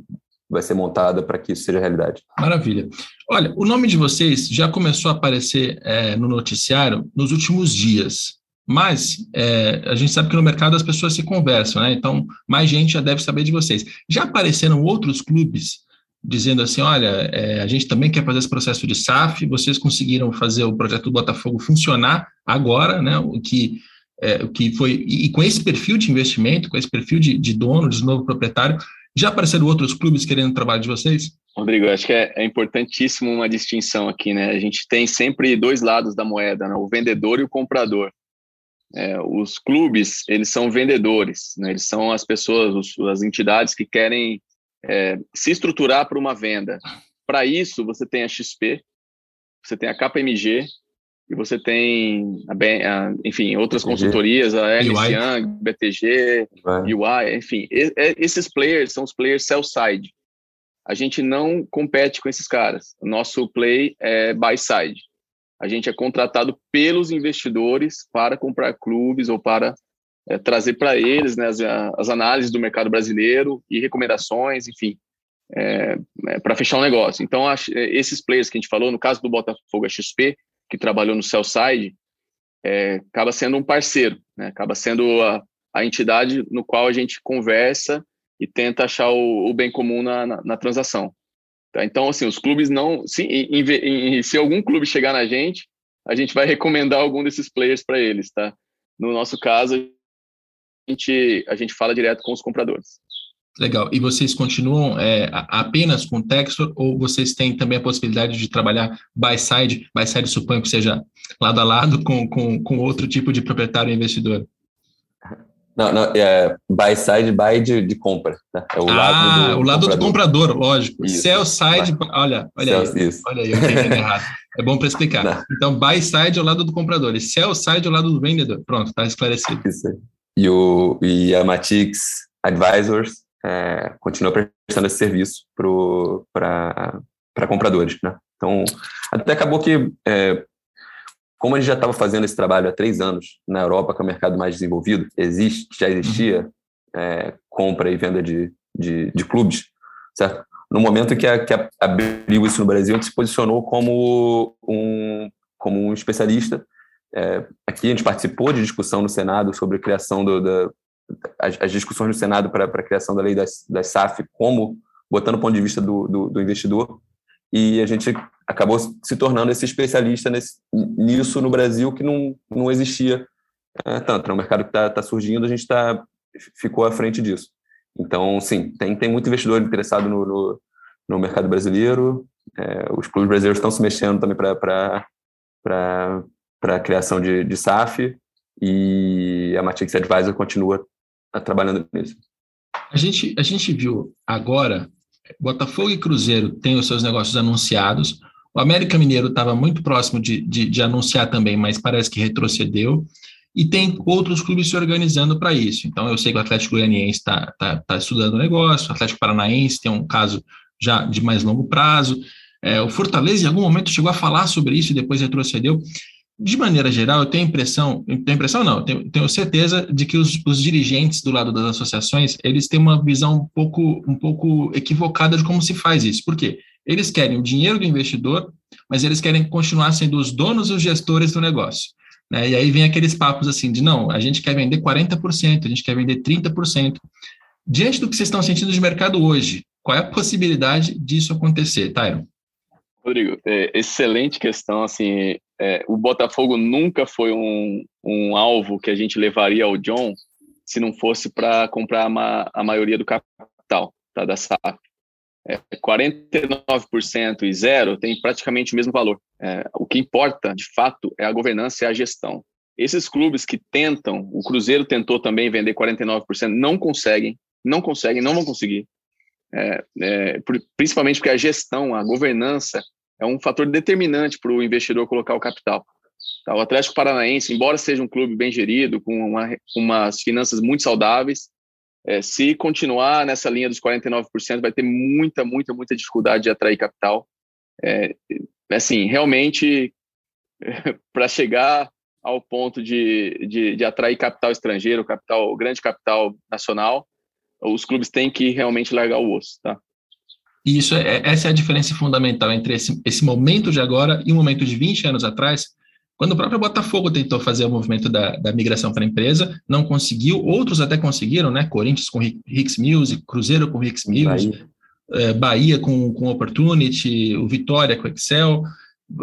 S3: vai ser montada para que isso seja realidade.
S2: Maravilha. Olha, o nome de vocês já começou a aparecer é, no noticiário nos últimos dias, mas é, a gente sabe que no mercado as pessoas se conversam, né? Então, mais gente já deve saber de vocês. Já apareceram outros clubes dizendo assim: olha, é, a gente também quer fazer esse processo de SAF, vocês conseguiram fazer o projeto do Botafogo funcionar agora, né? O que. É, o que foi, e com esse perfil de investimento, com esse perfil de, de dono, de novo proprietário, já apareceram outros clubes querendo o trabalho de vocês?
S4: Rodrigo, acho que é, é, importantíssimo uma distinção aqui, né? A gente tem sempre dois lados da moeda, né? o vendedor e o comprador. É, os clubes, eles são vendedores, né? Eles são as pessoas, os, as entidades que querem é, se estruturar para uma venda. Para isso, você tem a XP, você tem a KPMG, e você tem, a, a, enfim, outras BTG. consultorias, a Ernst Young, BTG, Vai. UI, enfim, e, e, esses players são os players sell-side. A gente não compete com esses caras. O nosso play é buy-side. A gente é contratado pelos investidores para comprar clubes ou para é, trazer para eles né, as, as, análises do mercado brasileiro e recomendações, enfim, é, é, para fechar um negócio. Então, esses players que a gente falou, no caso do Botafogo, a XP, que trabalhou no Cellside, é, acaba sendo um parceiro, né? acaba sendo a, a, entidade no qual a gente conversa e tenta achar o, o bem comum na, na, na transação. Tá? Então, assim, os clubes não. Se, em, em, se algum clube chegar na gente, a gente vai recomendar algum desses players para eles, tá? No nosso caso, a gente, a gente fala direto com os compradores.
S2: Legal. E vocês continuam é, apenas com Textor ou vocês têm também a possibilidade de trabalhar by side? By side suponho que seja lado a lado com, com, com outro tipo de proprietário investidor.
S3: Não, não, é buy side, buy de, de compra. Tá? É
S2: o ah, lado do o lado comprador. do comprador, lógico. Isso, Sell side, vai. olha, olha Sell, aí, isso. olha aí, eu [LAUGHS] errado. É bom para explicar. Não. Então, buy side é o lado do comprador e sell side é o lado do vendedor. Pronto, está esclarecido.
S3: Isso aí. E, o, e a Matix Advisors é, continua prestando esse serviço para compradores. Né? Então, até acabou que, é, como a gente já estava fazendo esse trabalho há três anos na Europa, que é o mercado mais desenvolvido, existe, já existia é, compra e venda de, de, de clubes, certo? No momento que, a, que a, abriu isso no Brasil, a gente se posicionou como um, como um especialista. É, aqui a gente participou de discussão no Senado sobre a criação do, da, as, as discussões no Senado para a criação da lei das, das SAF, como botando o ponto de vista do, do, do investidor, e a gente acabou se tornando esse especialista nesse, nisso no Brasil que não, não existia é, tanto. No né? mercado que está tá surgindo, a gente tá, ficou à frente disso. Então, sim, tem, tem muito investidor interessado no, no, no mercado brasileiro, é, os clubes brasileiros estão se mexendo também para a criação de, de SAF, e a Matix Advisor continua trabalhando nisso.
S2: A gente, a gente viu agora Botafogo e Cruzeiro têm os seus negócios anunciados. O América Mineiro estava muito próximo de, de, de, anunciar também, mas parece que retrocedeu. E tem outros clubes se organizando para isso. Então, eu sei que o Atlético Goianiense está tá, tá estudando o negócio, o Atlético Paranaense tem um caso já de mais longo prazo. É, o Fortaleza, em algum momento, chegou a falar sobre isso e depois retrocedeu de maneira geral, eu tenho impressão, tenho impressão não, tenho, tenho certeza de que os, os, dirigentes do lado das associações, eles têm uma visão um pouco, um pouco equivocada de como se faz isso. Por quê? Eles querem o dinheiro do investidor, mas eles querem continuar sendo os donos e os gestores do negócio. Né? E aí vem aqueles papos assim de, não, a gente quer vender 40%, a gente quer vender 30%. Diante do que vocês estão sentindo de mercado hoje, qual é a possibilidade disso acontecer, Tyron?
S4: Rodrigo, é, excelente questão. Assim, é, o Botafogo nunca foi um, um alvo que a gente levaria ao John se não fosse para comprar a, ma a, maioria do capital tá, da SAF. É, 49% e zero tem praticamente o mesmo valor. É, o que importa, de fato, é a governança e a gestão. Esses clubes que tentam, o Cruzeiro tentou também vender 49%, não conseguem, não conseguem, não vão conseguir. É, é, principalmente porque a gestão, a governança é um fator determinante para o investidor colocar o capital. Tá? O Atlético Paranaense, embora seja um clube bem gerido, com, uma, com umas finanças muito saudáveis, é, se continuar nessa linha dos 49%, vai ter muita, muita, muita dificuldade de atrair capital. É, assim, realmente, [LAUGHS] para chegar ao ponto de, de, de, atrair capital estrangeiro, capital grande capital nacional, os clubes têm que realmente largar o osso, tá?
S2: E isso é, essa é a diferença fundamental entre esse, esse momento de agora e o momento de 20 anos atrás, quando o próprio Botafogo tentou fazer o movimento da, da migração para a empresa, não conseguiu, outros até conseguiram, né? Corinthians com Hicks Mills, Cruzeiro com Hicks Mills, Bahia, é, Bahia com, com Opportunity, o Vitória com Excel,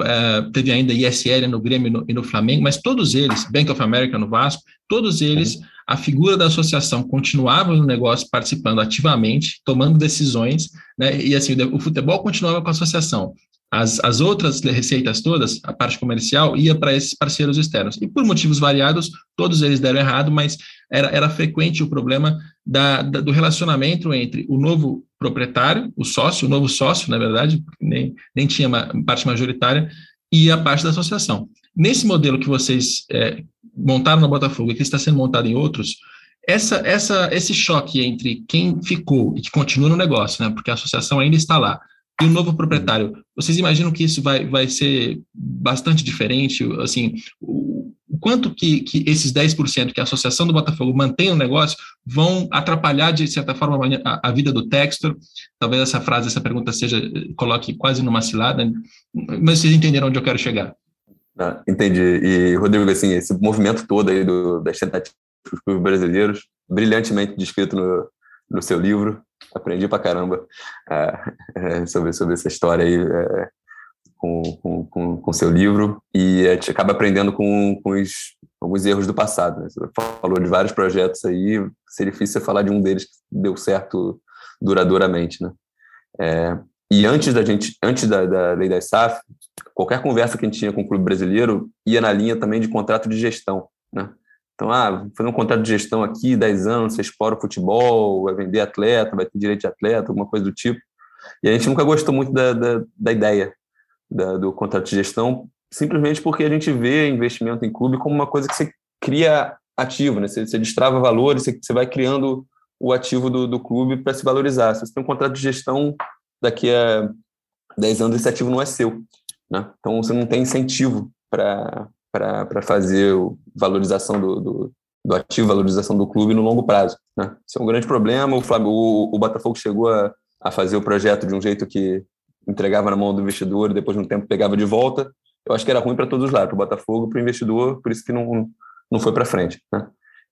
S2: é, teve ainda ISL no Grêmio e no, e no, Flamengo, mas todos eles, Bank of America no Vasco, todos eles a figura da associação continuava no negócio participando ativamente, tomando decisões, né? E assim, o futebol continuava com a associação. As, as outras receitas todas, a parte comercial, ia para esses parceiros externos. E por motivos variados, todos eles deram errado, mas era, era frequente o problema da, da, do relacionamento entre o novo proprietário, o sócio, o novo sócio, na verdade, nem, nem tinha parte majoritária, e a parte da associação. Nesse modelo que vocês é, montaram no Botafogo e que está sendo montado em outros, essa, essa, esse choque entre quem ficou e que continua no negócio, né, porque a associação ainda está lá, e o novo proprietário, vocês imaginam que isso vai, vai ser bastante diferente? Assim, o, o quanto que, que esses 10% que a associação do Botafogo mantém no negócio vão atrapalhar, de certa forma, a, a vida do Textor? Talvez essa frase, essa pergunta seja, coloque quase numa cilada, mas vocês entenderam onde eu quero chegar.
S3: Ah, entendi. E, Rodrigo, assim, esse movimento todo aí do, das tentativas dos clubes brasileiros, brilhantemente descrito no, no seu livro, aprendi pra caramba é, [LAUGHS] sobre, sobre essa história aí é, com, com, com, com, seu livro, e a gente acaba aprendendo com, com os, alguns erros do passado. Né? Você falou de vários projetos aí, seria difícil falar de um deles que deu certo duradouramente, né? É, e antes da gente, antes da, da lei da SAF, qualquer conversa que a gente tinha com o clube brasileiro ia na linha também de contrato de gestão, né? Então, ah, fazer um contrato de gestão aqui, 10 anos, você explora o futebol, vai vender atleta, vai ter direito de atleta, alguma coisa do tipo. E a gente nunca gostou muito da, da, da ideia da, do contrato de gestão, simplesmente porque a gente vê investimento em clube como uma coisa que você cria ativo, né? Você, você destrava valores, você, você vai criando o ativo do, do clube para se valorizar. Se você tem um contrato de gestão, daqui a 10 anos esse ativo não é seu. Né? Então você não tem incentivo para fazer valorização do, do, do ativo, valorização do clube no longo prazo. Né? Isso é um grande problema. O, Flamengo, o, o Botafogo chegou a, a fazer o projeto de um jeito que entregava na mão do investidor e depois, no tempo, pegava de volta. Eu acho que era ruim para todos os lados, para o Botafogo, para o investidor, por isso que não, não foi para frente. Né?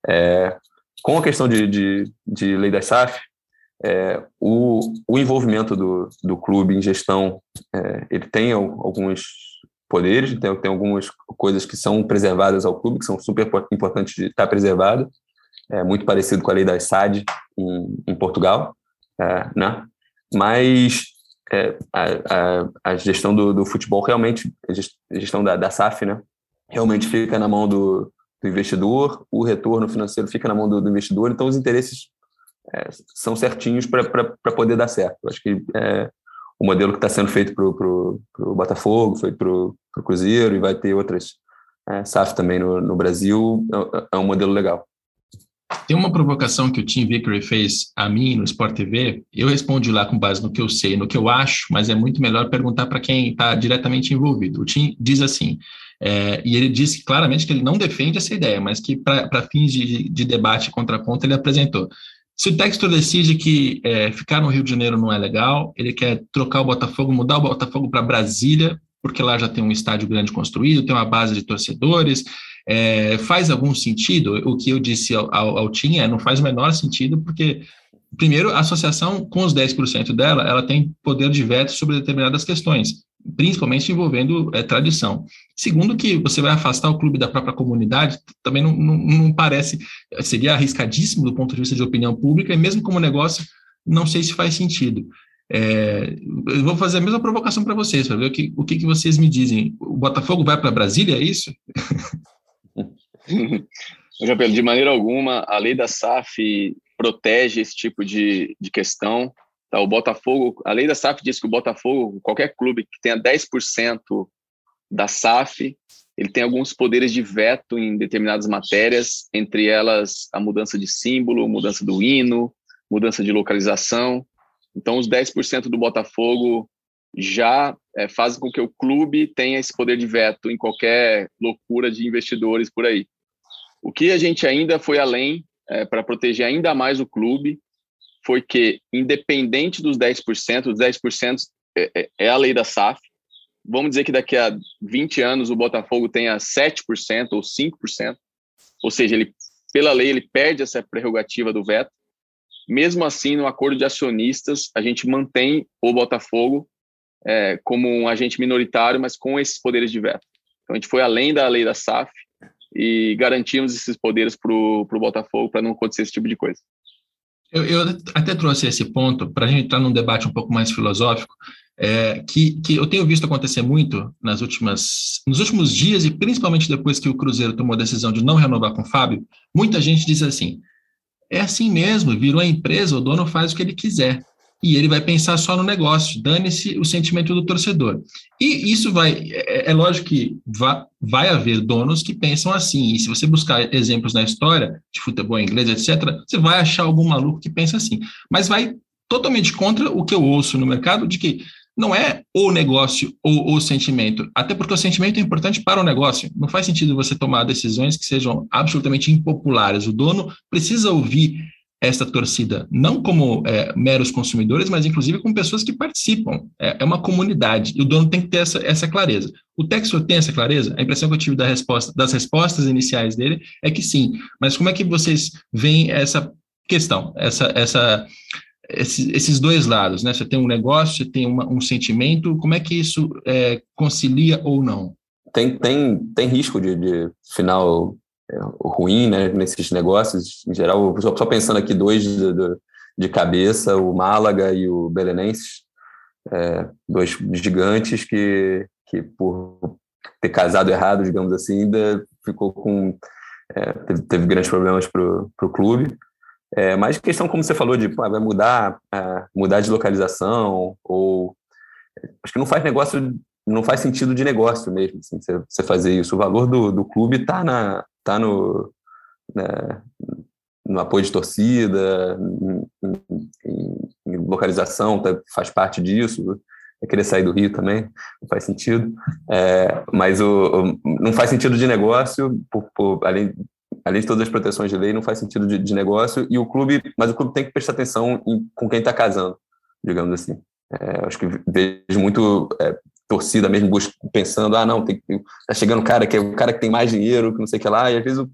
S3: É, com a questão de, de, de lei das SAF, é, o, o envolvimento do, do clube em gestão, é, ele tem alguns poderes, tem, tem algumas coisas que são preservadas ao clube, que são super importantes de estar preservadas, é muito parecido com a lei da SAD em, em Portugal, é, né? mas é, a, a, a, gestão do, do, futebol realmente, a gestão da, da SAF, né? realmente fica na mão do, do investidor, o retorno financeiro fica na mão do, do investidor, então os interesses é, são certinhos para poder dar certo. Eu acho que é, o modelo que está sendo feito para o Botafogo, foi para o Cruzeiro e vai ter outras é, SAF também no, no Brasil, é, é, um modelo legal.
S2: Tem uma provocação que o Tim Vickery fez a mim no Sport TV. Eu respondi lá com base no que eu sei, no que eu acho, mas é muito melhor perguntar para quem está diretamente envolvido. O Tim diz assim: é, e ele disse claramente que ele não defende essa ideia, mas que para fins de, de debate contra ponto ele apresentou. Se o Textor decide que é, ficar no Rio de Janeiro não é legal, ele quer trocar o Botafogo, mudar o Botafogo para Brasília, porque lá já tem um estádio grande construído, tem uma base de torcedores, é, faz algum sentido? O que eu disse ao, ao, ao Tim é, não faz o menor sentido, porque primeiro, a associação, com os 10% dela, ela tem poder de veto sobre determinadas questões principalmente envolvendo é, tradição. Segundo, que você vai afastar o clube da própria comunidade, também não, não, não, parece, seria arriscadíssimo do ponto de vista de opinião pública, e mesmo como negócio, não sei se faz sentido. É, eu vou fazer a mesma provocação para vocês, para ver o que, o que, que vocês me dizem. O Botafogo vai para Brasília, é isso? [LAUGHS]
S4: De maneira alguma, a lei da SAF protege esse tipo de, de questão. Tá, o Botafogo, a lei da SAF diz que o Botafogo, qualquer clube que tenha 10% da SAF, ele tem alguns poderes de veto em determinadas matérias, entre elas a mudança de símbolo, mudança do hino, mudança de localização. Então, os 10% do Botafogo já é, fazem com que o clube tenha esse poder de veto em qualquer loucura de investidores por aí. O que a gente ainda foi além é, para proteger ainda mais o clube foi que, independente dos 10%, os 10% é, é, é a lei da SAF. Vamos dizer que daqui a 20 anos o Botafogo tenha 7% ou 5%, ou seja, ele, pela lei ele perde essa prerrogativa do veto. Mesmo assim, no acordo de acionistas, a gente mantém o Botafogo é, como um agente minoritário, mas com esses poderes de veto. Então, a gente foi além da lei da SAF e garantimos esses poderes para o Botafogo para não acontecer esse tipo de coisa.
S2: Eu, eu até trouxe esse ponto para a gente entrar num debate um pouco mais filosófico, é, que, que eu tenho visto acontecer muito nas últimas, nos últimos dias e principalmente depois que o Cruzeiro tomou a decisão de não renovar com o Fábio, muita gente diz assim: é assim mesmo, virou a empresa, o dono faz o que ele quiser e ele vai pensar só no negócio, dane-se o sentimento do torcedor. E isso vai, é, é lógico que vai, vai haver donos que pensam assim, e se você buscar exemplos na história de futebol inglês, etc., você vai achar algum maluco que pensa assim, mas vai totalmente contra o que eu ouço no mercado de que não é o negócio ou o sentimento, até porque o sentimento é importante para o negócio. Não faz sentido você tomar decisões que sejam absolutamente impopulares. O dono precisa ouvir esta torcida, não como é, meros consumidores, mas inclusive com pessoas que participam. É, é, uma comunidade, e o dono tem que ter essa, essa clareza. O Textor tem essa clareza? A impressão que eu tive da resposta, das respostas iniciais dele é que sim, mas como é que vocês veem essa questão, essa, essa, esses, esses dois lados, né? Você tem um negócio, você tem uma, um sentimento, como é que isso é, concilia ou não?
S3: Tem, tem, tem risco de, de final ruim né, nesses negócios. Em geral, só, só pensando aqui dois de, de, cabeça, o Málaga e o Belenenses, é, dois gigantes que, que, por ter casado errado, digamos assim, ainda ficou com. É, teve, teve, grandes problemas para o clube. É, mas questão, como você falou, de pô, vai mudar, é, mudar de localização, ou. Acho que não faz negócio não faz sentido de negócio mesmo, assim, você, você fazer isso. O valor do, do clube está na, tá no, né, no apoio de torcida, em, em, em localização, tá, faz parte disso. É querer sair do Rio também, não faz sentido. É, mas o, o, não faz sentido de negócio, por, por, além além de todas as proteções de lei, não faz sentido de, de negócio e o clube, mas o clube tem que prestar atenção em, com quem está casando, digamos assim. É, acho que vejo muito é, torcida mesmo pensando, ah, não, tem, tá chegando o cara que é o cara que tem mais dinheiro, que não sei o que lá, e às vezes o,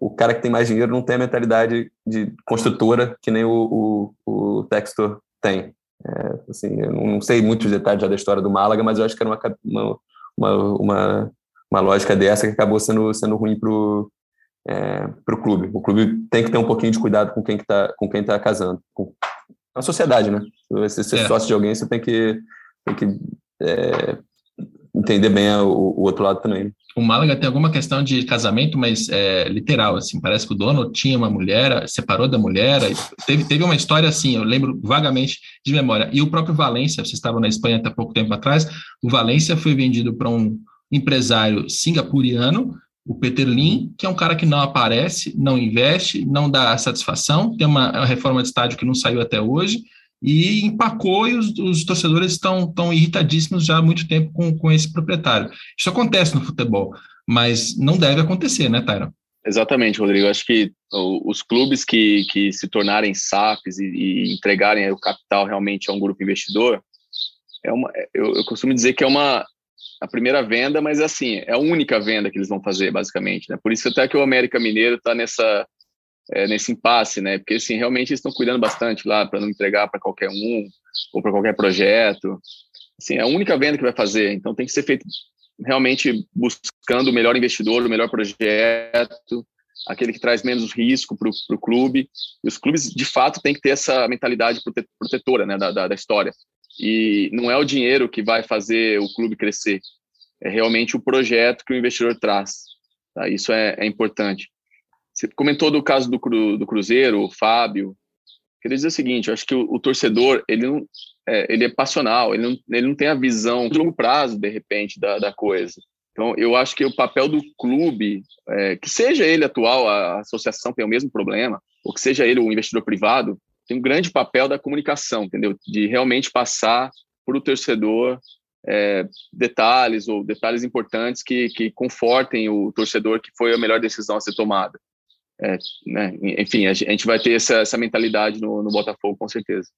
S3: o cara que tem mais dinheiro não tem a mentalidade de construtora que nem o, o, o Textor tem. É, assim, eu não sei muitos detalhes já da história do Málaga, mas eu acho que era uma, uma, uma, uma, uma lógica dessa que acabou sendo, sendo ruim para o é, pro clube. O clube tem que ter um pouquinho de cuidado com quem está com quem tá casando. Com a sociedade, né? Se você ser é. sócio de alguém, você tem que, tem que é, entender bem o, o, outro lado também.
S2: O Málaga tem alguma questão de casamento, mas é, literal, assim, parece que o dono tinha uma mulher, separou da mulher, teve, teve uma história assim, eu lembro vagamente de memória. E o próprio Valência, vocês estavam na Espanha até pouco tempo atrás, o Valência foi vendido para um empresário singapuriano, o Peter Lin, que é um cara que não aparece, não investe, não dá satisfação, tem uma, uma reforma de estádio que não saiu até hoje, e empacou e os, os torcedores estão tão irritadíssimos já há muito tempo com, com esse proprietário. Isso acontece no futebol, mas não deve acontecer, né, Tyron?
S4: Exatamente, Rodrigo. Acho que os clubes que, que se tornarem SAFs e, e entregarem o capital realmente a um grupo investidor, é uma, eu, eu costumo dizer que é uma a primeira venda, mas assim, é a única venda que eles vão fazer, basicamente. Né? Por isso até que o América Mineiro está nessa, é, nesse impasse, né? Porque assim, realmente eles estão cuidando bastante lá para não entregar para qualquer um ou para qualquer projeto. Assim, é a única venda que vai fazer, então tem que ser feito realmente buscando o melhor investidor, o melhor projeto, aquele que traz menos risco para o clube. E os clubes, de fato, têm que ter essa mentalidade protetora né, da, da, da história. E não é o dinheiro que vai fazer o clube crescer, é realmente o projeto que o investidor traz. Tá? Isso é, é importante. Você comentou do caso do, cru, do Cruzeiro, o Fábio. Queria dizer o seguinte, eu acho que o, o torcedor, ele não, é, ele é passional, ele não, ele não tem a visão de longo prazo, de repente, da, da coisa. Então, eu acho que o papel do clube, é, que seja ele atual, a associação tem o mesmo problema, ou que seja ele o investidor privado, tem um grande papel da comunicação, entendeu? De realmente passar para o torcedor é, detalhes ou detalhes importantes que, que confortem o torcedor que foi a melhor decisão a ser tomada. É, né? Enfim, a gente vai ter essa, essa mentalidade no, no Botafogo, com certeza.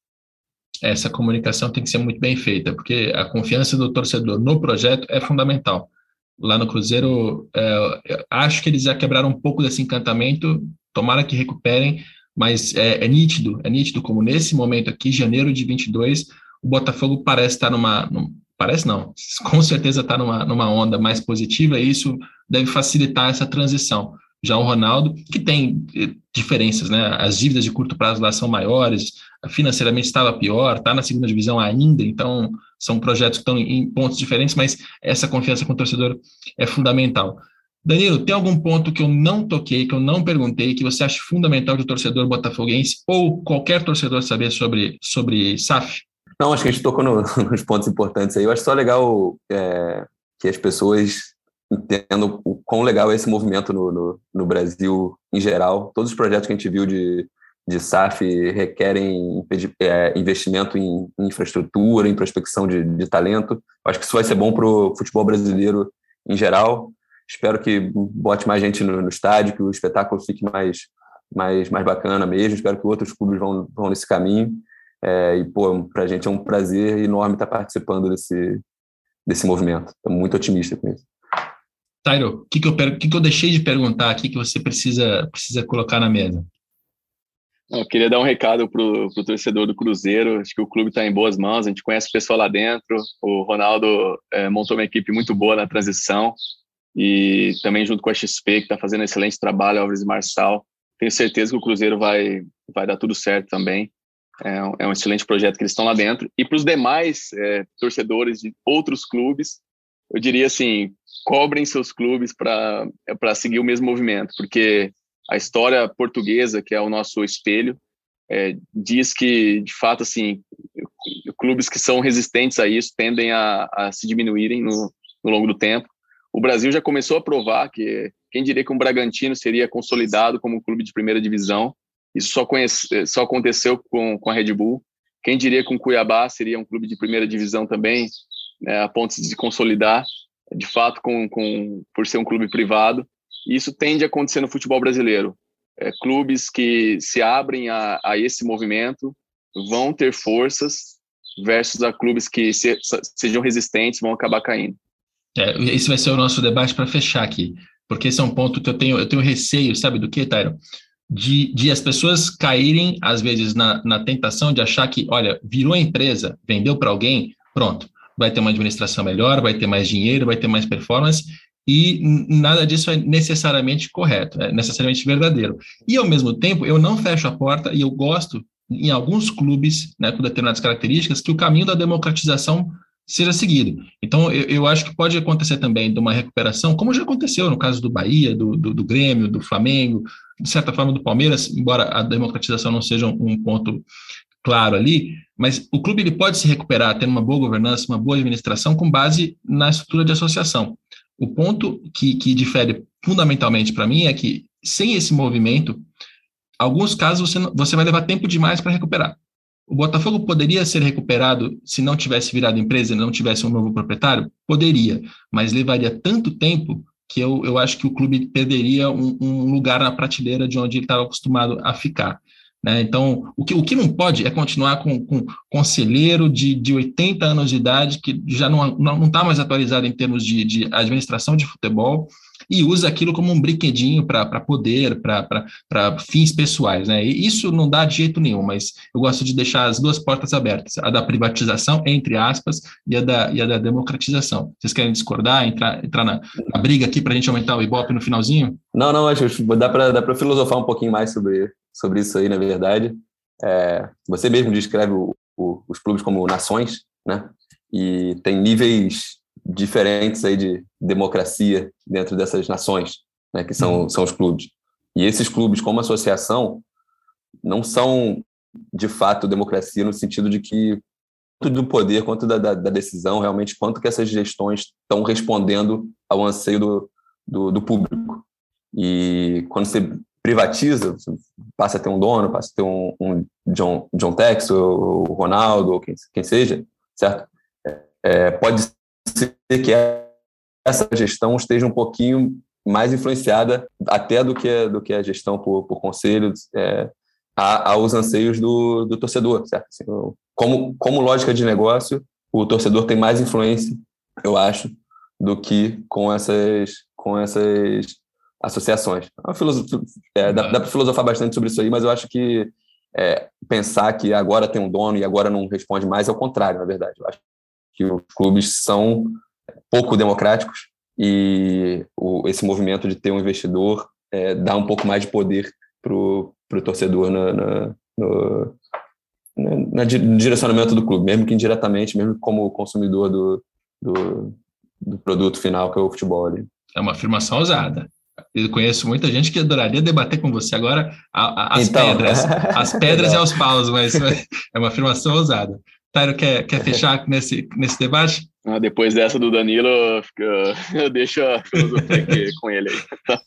S2: Essa comunicação tem que ser muito bem feita, porque a confiança do torcedor no projeto é fundamental. Lá no Cruzeiro, é, acho que eles já quebraram um pouco desse encantamento, tomara que recuperem, mas é, é, nítido, é nítido como nesse momento aqui, janeiro de 22, o Botafogo parece estar numa, num, parece não, [LAUGHS] com certeza está numa, numa onda mais positiva e isso deve facilitar essa transição já o Ronaldo, que tem eh, diferenças, né? As dívidas de curto prazo lá são maiores, financeiramente estava pior, está na segunda divisão ainda, então são projetos que estão em pontos diferentes, mas essa confiança com o torcedor é fundamental. Danilo, tem algum ponto que eu não toquei, que eu não perguntei, que você acha fundamental de torcedor botafoguense ou qualquer torcedor saber sobre, sobre SAF?
S3: Não, acho que a gente tocou no, [LAUGHS] nos pontos importantes aí. Eu acho só legal é, que as pessoas entendo o quão legal é esse movimento no, no, no, Brasil em geral. Todos os projetos que a gente viu de, de SAF requerem é, investimento em, infraestrutura, em prospecção de, de talento. Acho que isso vai ser bom para o futebol brasileiro em geral. Espero que bote mais gente no, no, estádio, que o espetáculo fique mais, mais, mais bacana mesmo. Espero que outros clubes vão, vão nesse caminho. É, e, pô, para a gente é um prazer enorme estar participando desse, desse movimento. Estou muito otimista com isso.
S2: Tairo, o que, que, eu, que, que eu deixei de perguntar aqui que você precisa, precisa colocar na mesa?
S4: Eu queria dar um recado para o torcedor do Cruzeiro. Acho que o clube está em boas mãos. A gente conhece o pessoal lá dentro. O Ronaldo é, montou uma equipe muito boa na transição e também junto com a XP que está fazendo um excelente trabalho, Álvares e Marçal. Tenho certeza que o Cruzeiro vai vai dar tudo certo também. É um, é um excelente projeto que eles estão lá dentro. E para os demais é, torcedores de outros clubes, eu diria assim, cobrem seus clubes para seguir o mesmo movimento, porque a história portuguesa, que é o nosso espelho, é, diz que, de fato, assim, clubes que são resistentes a isso tendem a, a se diminuírem no, no longo do tempo. O Brasil já começou a provar que quem diria que um Bragantino seria consolidado como um clube de primeira divisão. Isso só, conhece, só aconteceu com, com a Red Bull. Quem diria que um Cuiabá seria um clube de primeira divisão também, né, a ponto de se consolidar, de fato, com, com, por ser um clube privado. isso tende a acontecer no futebol brasileiro. É, clubes que se abrem a, a, esse movimento vão ter forças versus a clubes que se, sejam resistentes vão acabar caindo.
S2: É, esse vai ser o nosso debate para fechar aqui, porque esse é um ponto que eu tenho, eu tenho receio, sabe do que, Tyron? De, de as pessoas caírem, às vezes, na, na tentação de achar que, olha, virou empresa, vendeu para alguém, pronto, vai ter uma administração melhor, vai ter mais dinheiro, vai ter mais performance, e nada disso é necessariamente correto, é necessariamente verdadeiro. E, ao mesmo tempo, eu não fecho a porta e eu gosto, em alguns clubes, né, com determinadas características, que o caminho da democratização seja seguido. Então, eu, eu, acho que pode acontecer também de uma recuperação, como já aconteceu no caso do Bahia, do, do, do, Grêmio, do Flamengo, de certa forma do Palmeiras, embora a democratização não seja um ponto claro ali, mas o clube ele pode se recuperar tendo uma boa governança, uma boa administração com base na estrutura de associação. O ponto que, que difere fundamentalmente para mim é que sem esse movimento, alguns casos você, você vai levar tempo demais para recuperar. O Botafogo poderia ser recuperado se não tivesse virado empresa não tivesse um novo proprietário? Poderia, mas levaria tanto tempo que eu, eu acho que o clube perderia um, um lugar na prateleira de onde ele estava acostumado a ficar. Né? Então, o que, o que não pode é continuar com, com conselheiro de, de 80 anos de idade, que já não está não, não tá mais atualizado em termos de, de administração de futebol, e usa aquilo como um brinquedinho para poder, para fins pessoais. Né? E isso não dá de jeito nenhum, mas eu gosto de deixar as duas portas abertas, a da privatização, entre aspas, e a da, e a da democratização. Vocês querem discordar, entrar, entrar na, na briga aqui para a gente aumentar o Ibope no finalzinho?
S3: Não, não, acho que dá para filosofar um pouquinho mais sobre, sobre isso aí, na verdade. É, você mesmo descreve o, o, os clubes como nações, né? E tem níveis diferentes aí de democracia dentro dessas nações, né, que são, uhum. são os clubes. E esses clubes, como associação, não são de fato democracia no sentido de que tanto do poder quanto da, da, da, decisão, realmente, quanto que essas gestões estão respondendo ao anseio do, do, do, público. E quando você privatiza, você passa a ter um dono, passa a ter um, um John, John Tex, ou Ronaldo, ou quem, quem seja, certo? É, pode que essa gestão esteja um pouquinho mais influenciada até do que, do que a gestão por, por conselho é, aos anseios do, do torcedor, certo? Assim, como, como lógica de negócio, o torcedor tem mais influência, eu acho, do que com essas, com essas associações. É, dá, dá para filosofar bastante sobre isso aí, mas eu acho que é, pensar que agora tem um dono e agora não responde mais é o contrário, na verdade. Eu acho que os clubes são pouco democráticos e o, esse movimento de ter um investidor é, dá um pouco mais de poder para o torcedor na, na, no, na, no direcionamento do clube, mesmo que indiretamente, mesmo como consumidor do, do, do produto final, que é o futebol. Ali.
S2: É uma afirmação ousada. Eu conheço muita gente que adoraria debater com você agora as então, pedras, [LAUGHS] as pedras e aos paus, mas [LAUGHS] é uma afirmação ousada. Tairo, quer, quer fechar [LAUGHS] nesse, nesse debate?
S4: Ah, depois dessa do Danilo, eu deixo a filosofia aqui [LAUGHS] com ele aí.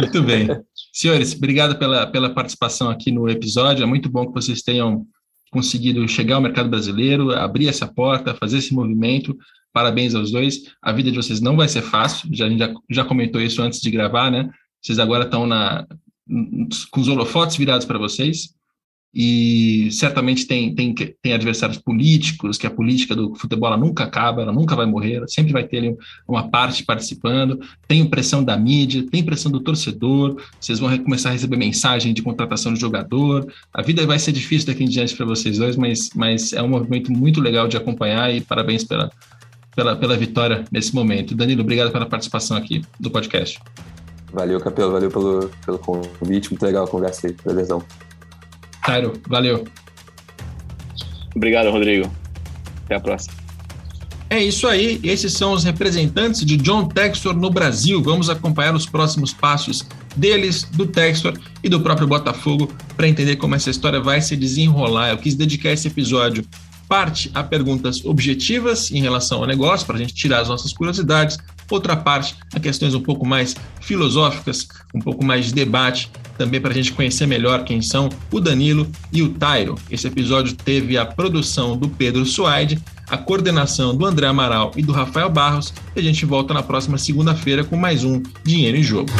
S2: Muito bem. Senhores, obrigado pela, pela participação aqui no episódio. É muito bom que vocês tenham conseguido chegar ao mercado brasileiro, abrir essa porta, fazer esse movimento. Parabéns aos dois. A vida de vocês não vai ser fácil, já, a gente já, já comentou isso antes de gravar, né? Vocês agora estão na, com os holofotes virados para vocês e certamente tem, tem, tem adversários políticos, que a política do futebol nunca acaba, ela nunca vai morrer, sempre vai ter uma parte participando, tem pressão da mídia, tem pressão do torcedor, vocês vão começar a receber mensagem de contratação de jogador, a vida vai ser difícil daqui em diante para vocês dois, mas, mas é um movimento muito legal de acompanhar e parabéns pela, pela, pela vitória nesse momento. Danilo, obrigado pela participação aqui do podcast.
S3: Valeu, Capelo, valeu pelo, pelo convite, muito legal a conversa aí, belezão.
S2: Cairo, valeu.
S4: Obrigado, Rodrigo. Até a próxima.
S2: É isso aí, esses são os representantes de John Textor no Brasil. Vamos acompanhar os próximos passos deles, do Textor e do próprio Botafogo para entender como essa história vai se desenrolar. Eu quis dedicar esse episódio parte a perguntas objetivas em relação ao negócio, para a gente tirar as nossas curiosidades, outra parte a questões um pouco mais filosóficas, um pouco mais de debate, também para a gente conhecer melhor quem são o Danilo e o Tairo. Esse episódio teve a produção do Pedro Suaide, a coordenação do André Amaral e do Rafael Barros, e a gente volta na próxima segunda-feira com mais um Dinheiro em Jogo.